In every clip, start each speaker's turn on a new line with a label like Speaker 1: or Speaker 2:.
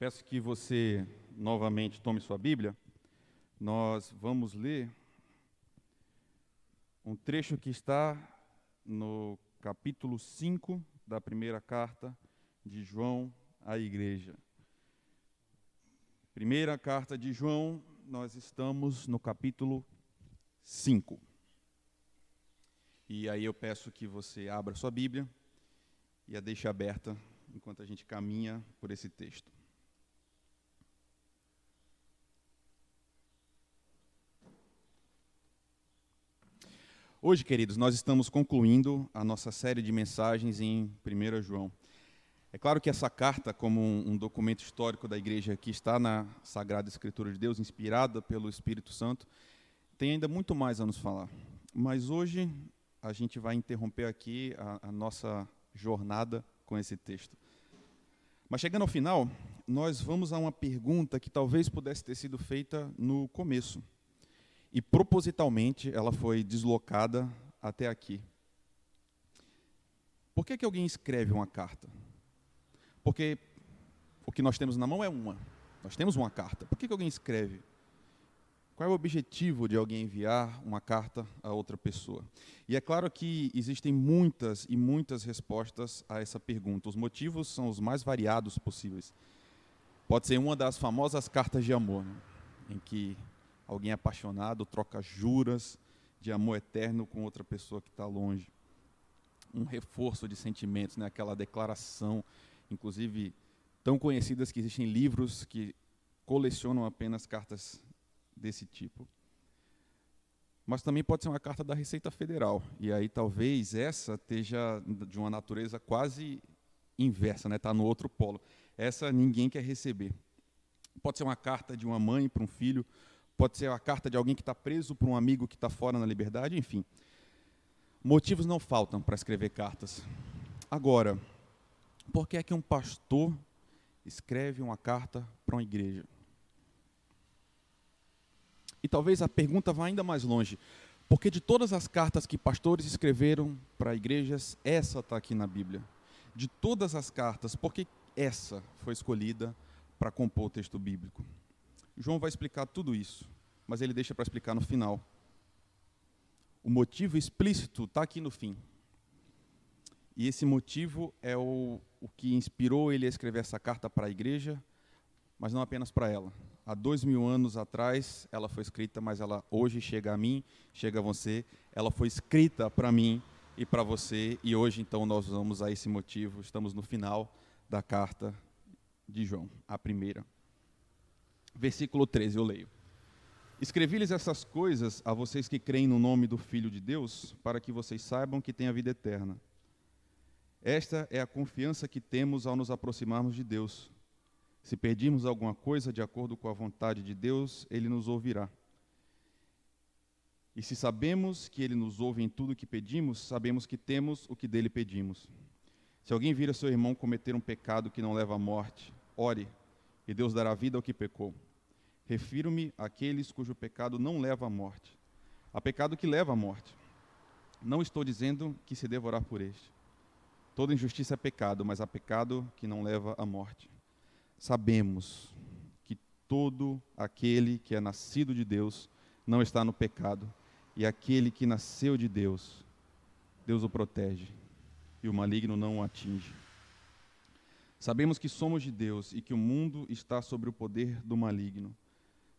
Speaker 1: Peço que você novamente tome sua Bíblia. Nós vamos ler um trecho que está no capítulo 5 da primeira carta de João à igreja. Primeira carta de João, nós estamos no capítulo 5. E aí eu peço que você abra sua Bíblia e a deixe aberta enquanto a gente caminha por esse texto. Hoje, queridos, nós estamos concluindo a nossa série de mensagens em 1 João. É claro que essa carta, como um, documento histórico da igreja que está na Sagrada Escritura de Deus, inspirada pelo Espírito Santo, tem ainda muito mais a nos falar. Mas hoje a gente vai interromper aqui a, a nossa jornada com esse texto. Mas chegando ao final, nós vamos a uma pergunta que talvez pudesse ter sido feita no começo e propositalmente ela foi deslocada até aqui. Por que, que alguém escreve uma carta? Porque o que nós temos na mão é uma. Nós temos uma carta. Por que, que alguém escreve? Qual é o objetivo de alguém enviar uma carta a outra pessoa? E é claro que existem muitas e muitas respostas a essa pergunta. Os motivos são os mais variados possíveis. Pode ser uma das famosas cartas de amor, né? em que alguém apaixonado troca juras de amor eterno com outra pessoa que está longe. Um reforço de sentimentos, né? aquela declaração, inclusive tão conhecidas que existem livros que colecionam apenas cartas desse tipo. Mas também pode ser uma carta da Receita Federal. E aí talvez essa esteja de uma natureza quase inversa, está né? Tá no outro polo. Essa ninguém quer receber. Pode ser uma carta de uma mãe para um filho, pode ser a carta de alguém que está preso para um amigo que está fora na liberdade, enfim. Motivos não faltam para escrever cartas. Agora, por que é que um pastor escreve uma carta para uma igreja? E talvez a pergunta vá ainda mais longe. Porque de todas as cartas que pastores escreveram para igrejas, essa está aqui na Bíblia. De todas as cartas, por que essa foi escolhida para compor o texto bíblico? João vai explicar tudo isso, mas ele deixa para explicar no final. O motivo explícito está aqui no fim. E esse motivo é o, o que inspirou ele a escrever essa carta para a igreja, mas não apenas para ela. Há dois mil anos atrás ela foi escrita, mas ela hoje chega a mim, chega a você. Ela foi escrita para mim e para você, e hoje então nós vamos a esse motivo. Estamos no final da carta de João, a primeira versículo 13, eu leio. Escrevi-lhes essas coisas a vocês que creem no nome do Filho de Deus, para que vocês saibam que têm a vida eterna. Esta é a confiança que temos ao nos aproximarmos de Deus. Se pedirmos alguma coisa de acordo com a vontade de Deus, Ele nos ouvirá. E se sabemos que Ele nos ouve em tudo o que pedimos, sabemos que temos o que dele pedimos. Se alguém vira seu irmão cometer um pecado que não leva à morte, ore e Deus dará vida ao que pecou. Refiro-me àqueles cujo pecado não leva à morte. Há pecado que leva à morte. Não estou dizendo que se devorar por este. Toda injustiça é pecado, mas há pecado que não leva à morte. Sabemos que todo aquele que é nascido de Deus não está no pecado, e aquele que nasceu de Deus, Deus o protege, e o maligno não o atinge. Sabemos que somos de Deus e que o mundo está sobre o poder do maligno.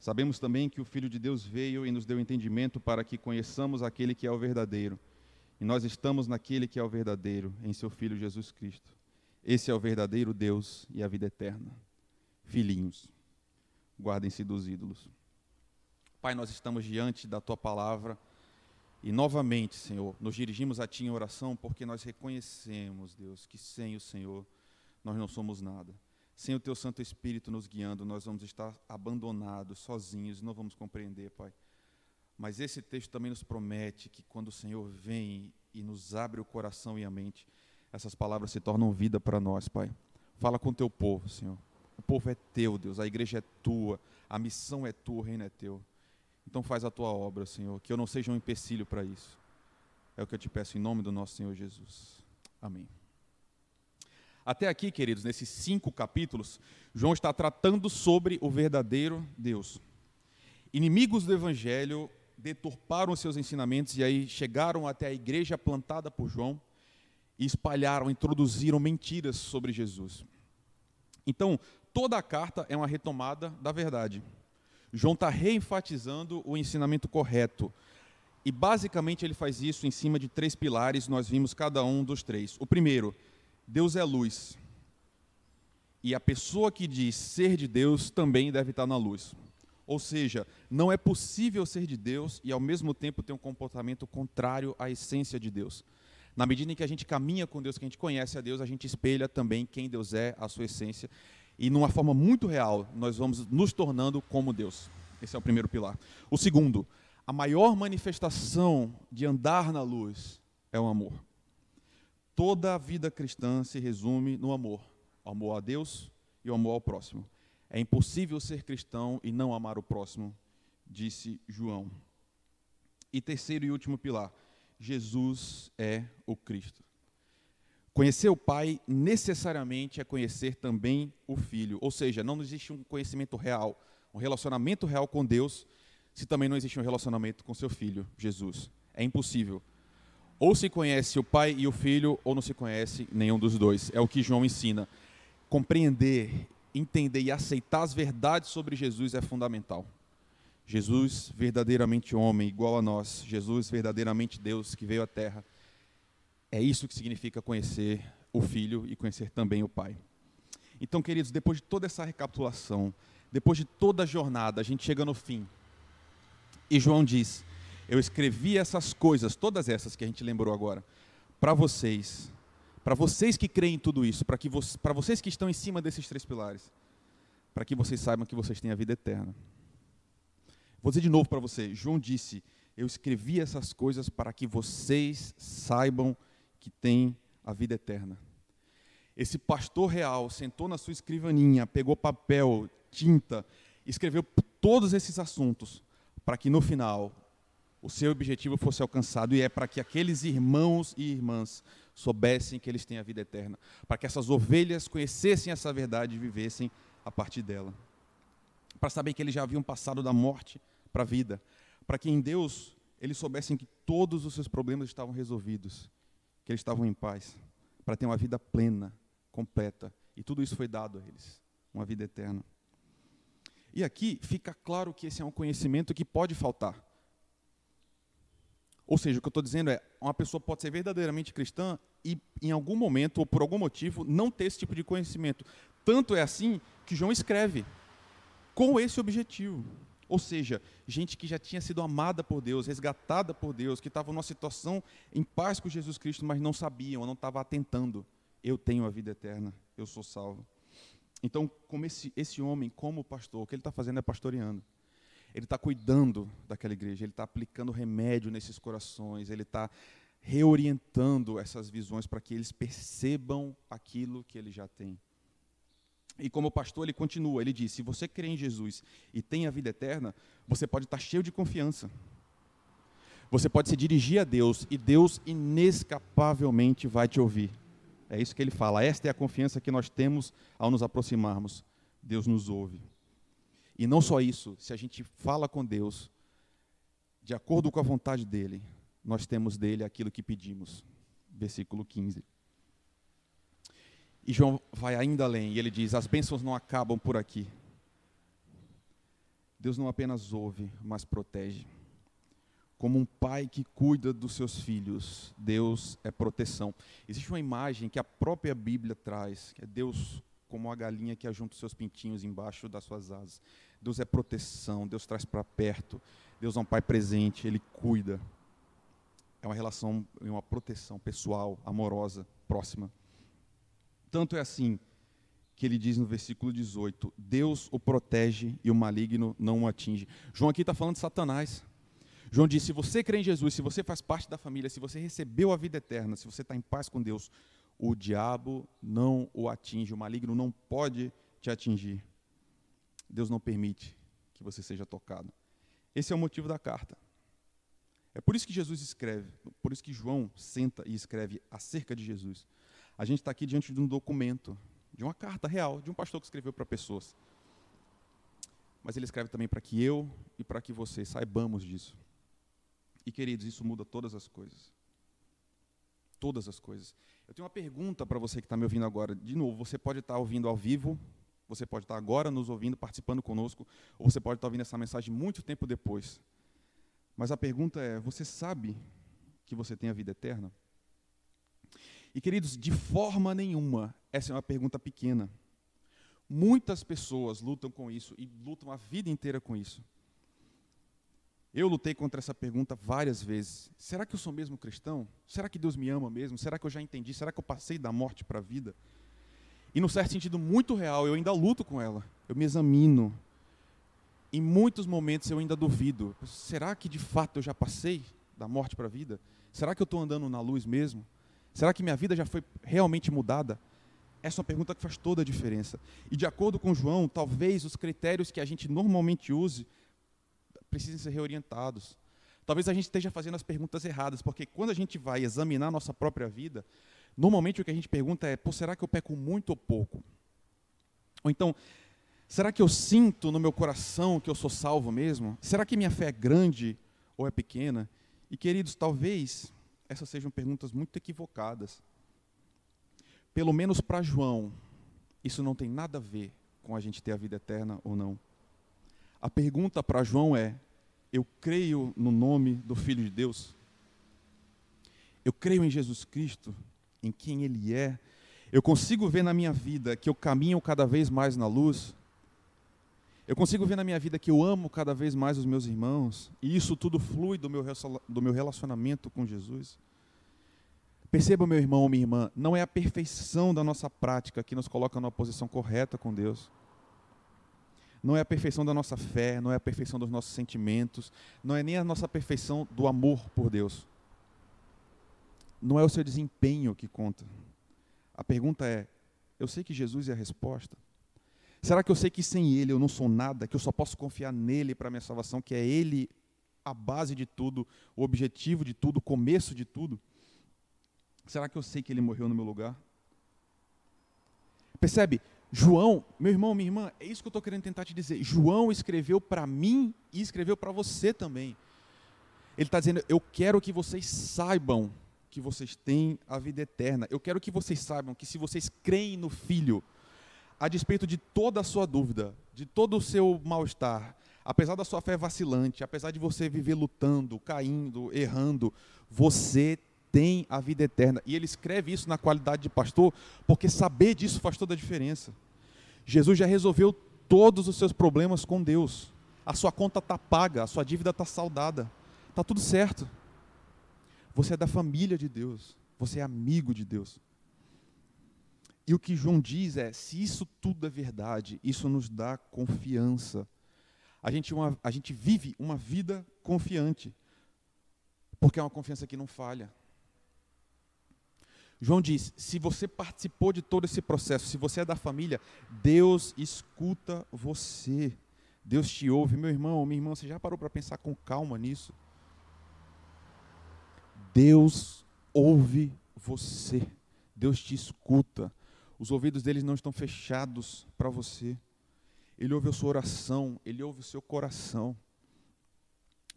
Speaker 1: Sabemos também que o Filho de Deus veio e nos deu entendimento para que conheçamos aquele que é o verdadeiro. E nós estamos naquele que é o verdadeiro, em seu Filho Jesus Cristo. Esse é o verdadeiro Deus e a vida eterna. Filhinhos, guardem-se dos ídolos. Pai, nós estamos diante da tua palavra e novamente, Senhor, nos dirigimos a ti em oração porque nós reconhecemos, Deus, que sem o Senhor nós não somos nada. Sem o Teu Santo Espírito nos guiando, nós vamos estar abandonados, sozinhos, não vamos compreender, Pai. Mas esse texto também nos promete que quando o Senhor vem e nos abre o coração e a mente, essas palavras se tornam vida para nós, Pai. Fala com o Teu povo, Senhor. O povo é Teu, Deus, a igreja é Tua, a missão é Tua, o reino é Teu. Então faz a Tua obra, Senhor, que eu não seja um empecilho para isso. É o que eu te peço em nome do nosso Senhor Jesus. Amém. Até aqui, queridos, nesses cinco capítulos, João está tratando sobre o verdadeiro Deus. Inimigos do Evangelho deturparam seus ensinamentos e aí chegaram até a igreja plantada por João e espalharam, introduziram mentiras sobre Jesus. Então, toda a carta é uma retomada da verdade. João está reenfatizando o ensinamento correto. E basicamente ele faz isso em cima de três pilares, nós vimos cada um dos três. O primeiro, Deus é luz. E a pessoa que diz ser de Deus também deve estar na luz. Ou seja, não é possível ser de Deus e ao mesmo tempo ter um comportamento contrário à essência de Deus. Na medida em que a gente caminha com Deus, que a gente conhece a Deus, a gente espelha também quem Deus é, a sua essência. E numa forma muito real, nós vamos nos tornando como Deus. Esse é o primeiro pilar. O segundo, a maior manifestação de andar na luz é o amor. Toda a vida cristã se resume no amor: o amor a Deus e o amor ao próximo. É impossível ser cristão e não amar o próximo, disse João. E terceiro e último pilar: Jesus é o Cristo. Conhecer o Pai necessariamente é conhecer também o Filho. Ou seja, não existe um conhecimento real, um relacionamento real com Deus, se também não existe um relacionamento com seu Filho, Jesus. É impossível. Ou se conhece o pai e o filho, ou não se conhece nenhum dos dois. É o que João ensina. Compreender, entender e aceitar as verdades sobre Jesus é fundamental. Jesus, verdadeiramente homem, igual a nós. Jesus, verdadeiramente Deus, que veio à terra. É isso que significa conhecer o Filho e conhecer também o Pai. Então, queridos, depois de toda essa recapitulação, depois de toda a jornada, a gente chega no fim. E João diz: eu escrevi essas coisas, todas essas que a gente lembrou agora, para vocês, para vocês que creem em tudo isso, para vo vocês que estão em cima desses três pilares, para que vocês saibam que vocês têm a vida eterna. Vou dizer de novo para você, João disse: Eu escrevi essas coisas para que vocês saibam que têm a vida eterna. Esse pastor real sentou na sua escrivaninha, pegou papel, tinta, escreveu todos esses assuntos, para que no final o seu objetivo fosse alcançado, e é para que aqueles irmãos e irmãs soubessem que eles têm a vida eterna, para que essas ovelhas conhecessem essa verdade e vivessem a partir dela, para saber que eles já haviam passado da morte para a vida, para que em Deus eles soubessem que todos os seus problemas estavam resolvidos, que eles estavam em paz, para ter uma vida plena, completa, e tudo isso foi dado a eles, uma vida eterna. E aqui fica claro que esse é um conhecimento que pode faltar. Ou seja, o que eu estou dizendo é, uma pessoa pode ser verdadeiramente cristã e, em algum momento, ou por algum motivo, não ter esse tipo de conhecimento. Tanto é assim que João escreve com esse objetivo. Ou seja, gente que já tinha sido amada por Deus, resgatada por Deus, que estava numa situação em paz com Jesus Cristo, mas não sabiam, não estavam atentando. Eu tenho a vida eterna, eu sou salvo. Então, como esse, esse homem, como pastor, o que ele está fazendo é pastoreando. Ele está cuidando daquela igreja, ele está aplicando remédio nesses corações, ele está reorientando essas visões para que eles percebam aquilo que ele já tem. E como pastor, ele continua, ele diz: se você crê em Jesus e tem a vida eterna, você pode estar tá cheio de confiança. Você pode se dirigir a Deus e Deus inescapavelmente vai te ouvir. É isso que ele fala. Esta é a confiança que nós temos ao nos aproximarmos. Deus nos ouve. E não só isso, se a gente fala com Deus, de acordo com a vontade dele, nós temos dele aquilo que pedimos. Versículo 15. E João vai ainda além, e ele diz: As bênçãos não acabam por aqui. Deus não apenas ouve, mas protege. Como um pai que cuida dos seus filhos, Deus é proteção. Existe uma imagem que a própria Bíblia traz, que é Deus como a galinha que ajunta os seus pintinhos embaixo das suas asas. Deus é proteção, Deus traz para perto. Deus é um pai presente, ele cuida. É uma relação, é uma proteção pessoal, amorosa, próxima. Tanto é assim que ele diz no versículo 18: Deus o protege e o maligno não o atinge. João aqui está falando de Satanás. João diz: se você crê em Jesus, se você faz parte da família, se você recebeu a vida eterna, se você está em paz com Deus, o diabo não o atinge, o maligno não pode te atingir. Deus não permite que você seja tocado. Esse é o motivo da carta. É por isso que Jesus escreve, por isso que João senta e escreve acerca de Jesus. A gente está aqui diante de um documento, de uma carta real, de um pastor que escreveu para pessoas. Mas ele escreve também para que eu e para que você saibamos disso. E queridos, isso muda todas as coisas. Todas as coisas. Eu tenho uma pergunta para você que está me ouvindo agora. De novo, você pode estar tá ouvindo ao vivo, você pode estar agora nos ouvindo, participando conosco, ou você pode estar ouvindo essa mensagem muito tempo depois. Mas a pergunta é: você sabe que você tem a vida eterna? E queridos, de forma nenhuma, essa é uma pergunta pequena. Muitas pessoas lutam com isso e lutam a vida inteira com isso. Eu lutei contra essa pergunta várias vezes. Será que eu sou mesmo cristão? Será que Deus me ama mesmo? Será que eu já entendi? Será que eu passei da morte para a vida? E, no certo sentido muito real, eu ainda luto com ela. Eu me examino. Em muitos momentos eu ainda duvido. Será que de fato eu já passei da morte para a vida? Será que eu estou andando na luz mesmo? Será que minha vida já foi realmente mudada? Essa é uma pergunta que faz toda a diferença. E de acordo com João, talvez os critérios que a gente normalmente use precisem ser reorientados. Talvez a gente esteja fazendo as perguntas erradas, porque quando a gente vai examinar a nossa própria vida, normalmente o que a gente pergunta é: Pô, será que eu peco muito ou pouco? Ou então, será que eu sinto no meu coração que eu sou salvo mesmo? Será que minha fé é grande ou é pequena? E queridos, talvez essas sejam perguntas muito equivocadas pelo menos para João, isso não tem nada a ver com a gente ter a vida eterna ou não. A pergunta para João é: eu creio no nome do Filho de Deus? Eu creio em Jesus Cristo, em quem Ele é? Eu consigo ver na minha vida que eu caminho cada vez mais na luz? Eu consigo ver na minha vida que eu amo cada vez mais os meus irmãos? E isso tudo flui do meu, relacionamento com Jesus? Perceba, meu irmão ou minha irmã, não é a perfeição da nossa prática que nos coloca numa posição correta com Deus. Não é a perfeição da nossa fé, não é a perfeição dos nossos sentimentos, não é nem a nossa perfeição do amor por Deus. Não é o seu desempenho que conta. A pergunta é: eu sei que Jesus é a resposta? Será que eu sei que sem Ele eu não sou nada, que eu só posso confiar nele para a minha salvação, que é Ele a base de tudo, o objetivo de tudo, o começo de tudo? Será que eu sei que ele morreu no meu lugar? Percebe? João, meu irmão, minha irmã, é isso que eu estou querendo tentar te dizer. João escreveu para mim e escreveu para você também. Ele está dizendo: Eu quero que vocês saibam que vocês têm a vida eterna. Eu quero que vocês saibam que se vocês creem no Filho, a despeito de toda a sua dúvida, de todo o seu mal-estar, apesar da sua fé vacilante, apesar de você viver lutando, caindo, errando, você tem a vida eterna. E ele escreve isso na qualidade de pastor, porque saber disso faz toda a diferença. Jesus já resolveu todos os seus problemas com Deus. A sua conta está paga, a sua dívida está saldada. Está tudo certo. Você é da família de Deus. Você é amigo de Deus. E o que João diz é: se isso tudo é verdade, isso nos dá confiança. A gente, uma, a gente vive uma vida confiante, porque é uma confiança que não falha. João diz: se você participou de todo esse processo, se você é da família, Deus escuta você. Deus te ouve. Meu irmão, minha irmã, você já parou para pensar com calma nisso? Deus ouve você. Deus te escuta. Os ouvidos dele não estão fechados para você. Ele ouve a sua oração, ele ouve o seu coração.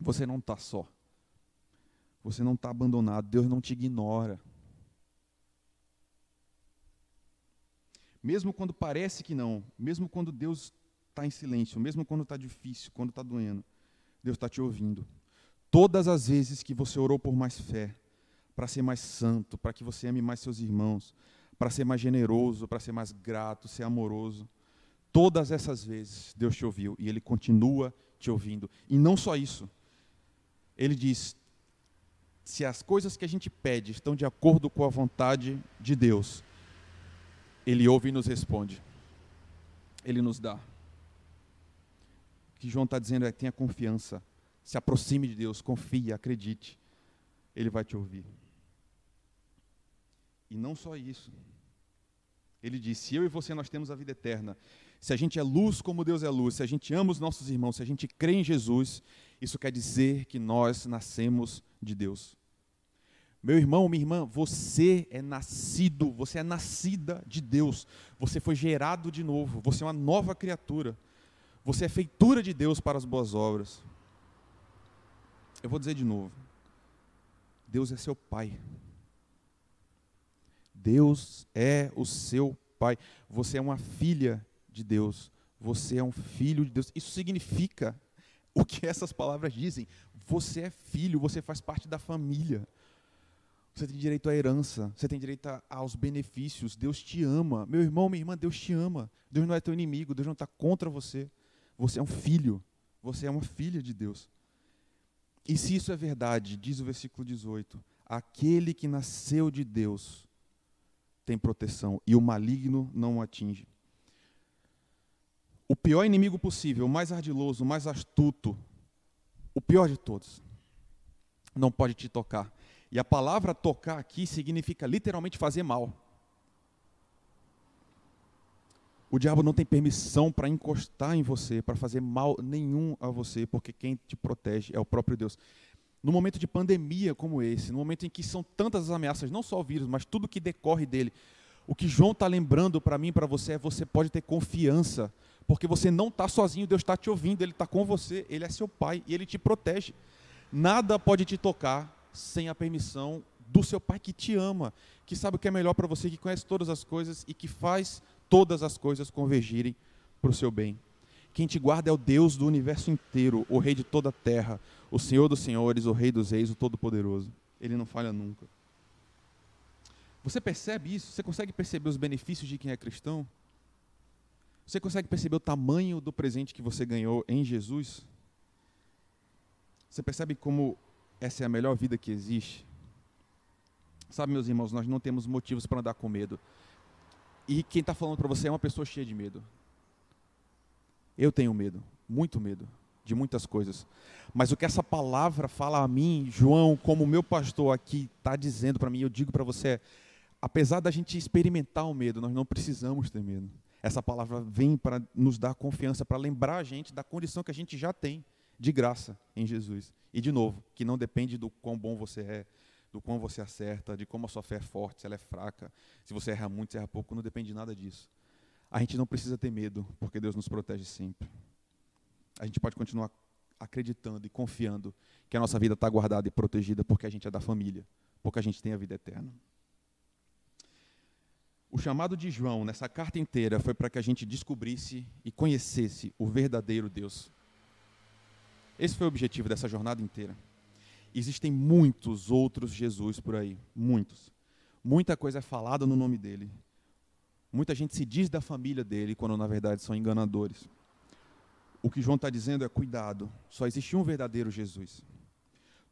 Speaker 1: Você não está só. Você não está abandonado. Deus não te ignora. Mesmo quando parece que não, mesmo quando Deus está em silêncio, mesmo quando está difícil, quando está doendo, Deus está te ouvindo. Todas as vezes que você orou por mais fé, para ser mais santo, para que você ame mais seus irmãos, para ser mais generoso, para ser mais grato, ser amoroso, todas essas vezes Deus te ouviu e Ele continua te ouvindo. E não só isso, Ele diz: se as coisas que a gente pede estão de acordo com a vontade de Deus, ele ouve e nos responde. Ele nos dá. O que João está dizendo é: tenha confiança, se aproxime de Deus, confie, acredite. Ele vai te ouvir. E não só isso. Ele diz: se eu e você nós temos a vida eterna, se a gente é luz como Deus é luz, se a gente ama os nossos irmãos, se a gente crê em Jesus, isso quer dizer que nós nascemos de Deus. Meu irmão, minha irmã, você é nascido, você é nascida de Deus. Você foi gerado de novo, você é uma nova criatura. Você é feitura de Deus para as boas obras. Eu vou dizer de novo. Deus é seu pai. Deus é o seu pai. Você é uma filha de Deus. Você é um filho de Deus. Isso significa o que essas palavras dizem. Você é filho, você faz parte da família. Você tem direito à herança, você tem direito aos benefícios. Deus te ama. Meu irmão, minha irmã, Deus te ama. Deus não é teu inimigo, Deus não está contra você. Você é um filho, você é uma filha de Deus. E se isso é verdade, diz o versículo 18: aquele que nasceu de Deus tem proteção e o maligno não o atinge. O pior inimigo possível, o mais ardiloso, o mais astuto, o pior de todos, não pode te tocar. E a palavra tocar aqui significa literalmente fazer mal. O diabo não tem permissão para encostar em você, para fazer mal nenhum a você, porque quem te protege é o próprio Deus. No momento de pandemia como esse, no momento em que são tantas as ameaças, não só o vírus, mas tudo que decorre dele, o que João está lembrando para mim e para você é você pode ter confiança, porque você não está sozinho, Deus está te ouvindo, Ele está com você, Ele é seu Pai e Ele te protege. Nada pode te tocar sem a permissão do seu Pai que te ama, que sabe o que é melhor para você, que conhece todas as coisas e que faz todas as coisas convergirem para o seu bem. Quem te guarda é o Deus do universo inteiro, o Rei de toda a terra, o Senhor dos senhores, o Rei dos reis, o Todo-Poderoso. Ele não falha nunca. Você percebe isso? Você consegue perceber os benefícios de quem é cristão? Você consegue perceber o tamanho do presente que você ganhou em Jesus? Você percebe como essa é a melhor vida que existe? Sabe, meus irmãos, nós não temos motivos para andar com medo. E quem está falando para você é uma pessoa cheia de medo. Eu tenho medo, muito medo, de muitas coisas. Mas o que essa palavra fala a mim, João, como meu pastor aqui está dizendo para mim, eu digo para você, apesar da gente experimentar o medo, nós não precisamos ter medo. Essa palavra vem para nos dar confiança, para lembrar a gente da condição que a gente já tem de graça em Jesus. E de novo, que não depende do quão bom você é, do quão você acerta, de como a sua fé é forte, se ela é fraca, se você erra muito, se erra pouco, não depende de nada disso. A gente não precisa ter medo, porque Deus nos protege sempre. A gente pode continuar acreditando e confiando que a nossa vida está guardada e protegida porque a gente é da família, porque a gente tem a vida eterna. O chamado de João nessa carta inteira foi para que a gente descobrisse e conhecesse o verdadeiro Deus. Esse foi o objetivo dessa jornada inteira. Existem muitos outros Jesus por aí, muitos. Muita coisa é falada no nome dele. Muita gente se diz da família dele, quando na verdade são enganadores. O que João está dizendo é: cuidado, só existe um verdadeiro Jesus.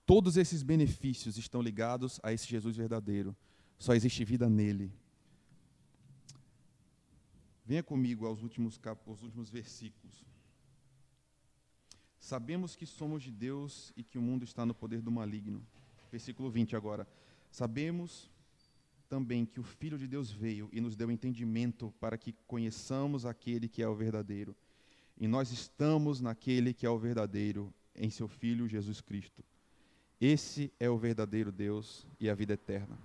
Speaker 1: Todos esses benefícios estão ligados a esse Jesus verdadeiro. Só existe vida nele. Venha comigo aos últimos, aos últimos versículos. Sabemos que somos de Deus e que o mundo está no poder do maligno. Versículo 20 agora. Sabemos também que o Filho de Deus veio e nos deu entendimento para que conheçamos aquele que é o verdadeiro. E nós estamos naquele que é o verdadeiro, em seu Filho Jesus Cristo. Esse é o verdadeiro Deus e a vida eterna.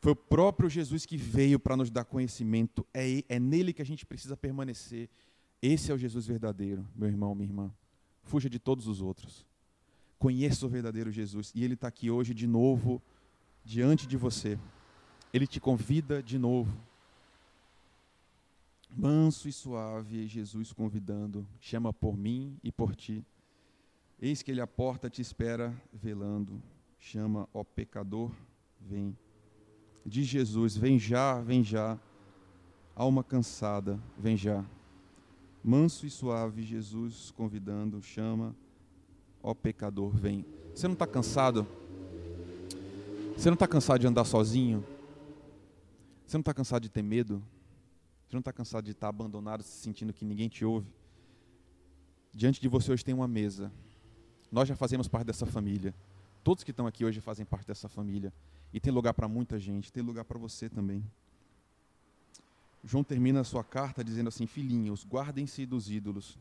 Speaker 1: Foi o próprio Jesus que veio para nos dar conhecimento, é, é nele que a gente precisa permanecer. Esse é o Jesus verdadeiro, meu irmão, minha irmã. Fuja de todos os outros. Conheça o verdadeiro Jesus. E Ele está aqui hoje de novo, diante de você. Ele te convida de novo. Manso e suave, Jesus convidando, chama por mim e por ti. Eis que ele a porta te espera velando. Chama, ó pecador, vem. Diz Jesus: Vem já, vem já. Alma cansada, vem já. Manso e suave, Jesus convidando, chama, ó pecador, vem. Você não está cansado? Você não está cansado de andar sozinho? Você não está cansado de ter medo? Você não está cansado de estar abandonado, se sentindo que ninguém te ouve? Diante de você hoje tem uma mesa. Nós já fazemos parte dessa família. Todos que estão aqui hoje fazem parte dessa família. E tem lugar para muita gente, tem lugar para você também. João termina a sua carta dizendo assim: Filhinhos, guardem-se dos ídolos.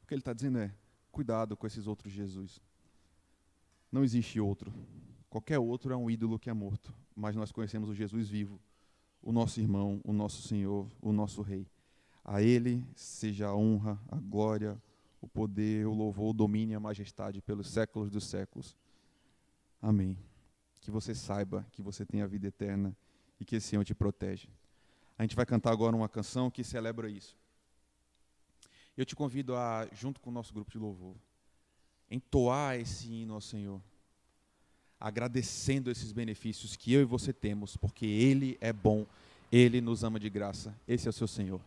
Speaker 1: O que ele está dizendo é: cuidado com esses outros Jesus. Não existe outro. Qualquer outro é um ídolo que é morto, mas nós conhecemos o Jesus vivo, o nosso irmão, o nosso Senhor, o nosso Rei. A Ele seja a honra, a glória, o poder, o louvor, o domínio e a majestade pelos séculos dos séculos. Amém. Que você saiba que você tem a vida eterna e que esse Senhor te protege. A gente vai cantar agora uma canção que celebra isso. Eu te convido a, junto com o nosso grupo de louvor, entoar esse hino ao Senhor agradecendo esses benefícios que eu e você temos, porque Ele é bom, Ele nos ama de graça. Esse é o seu Senhor.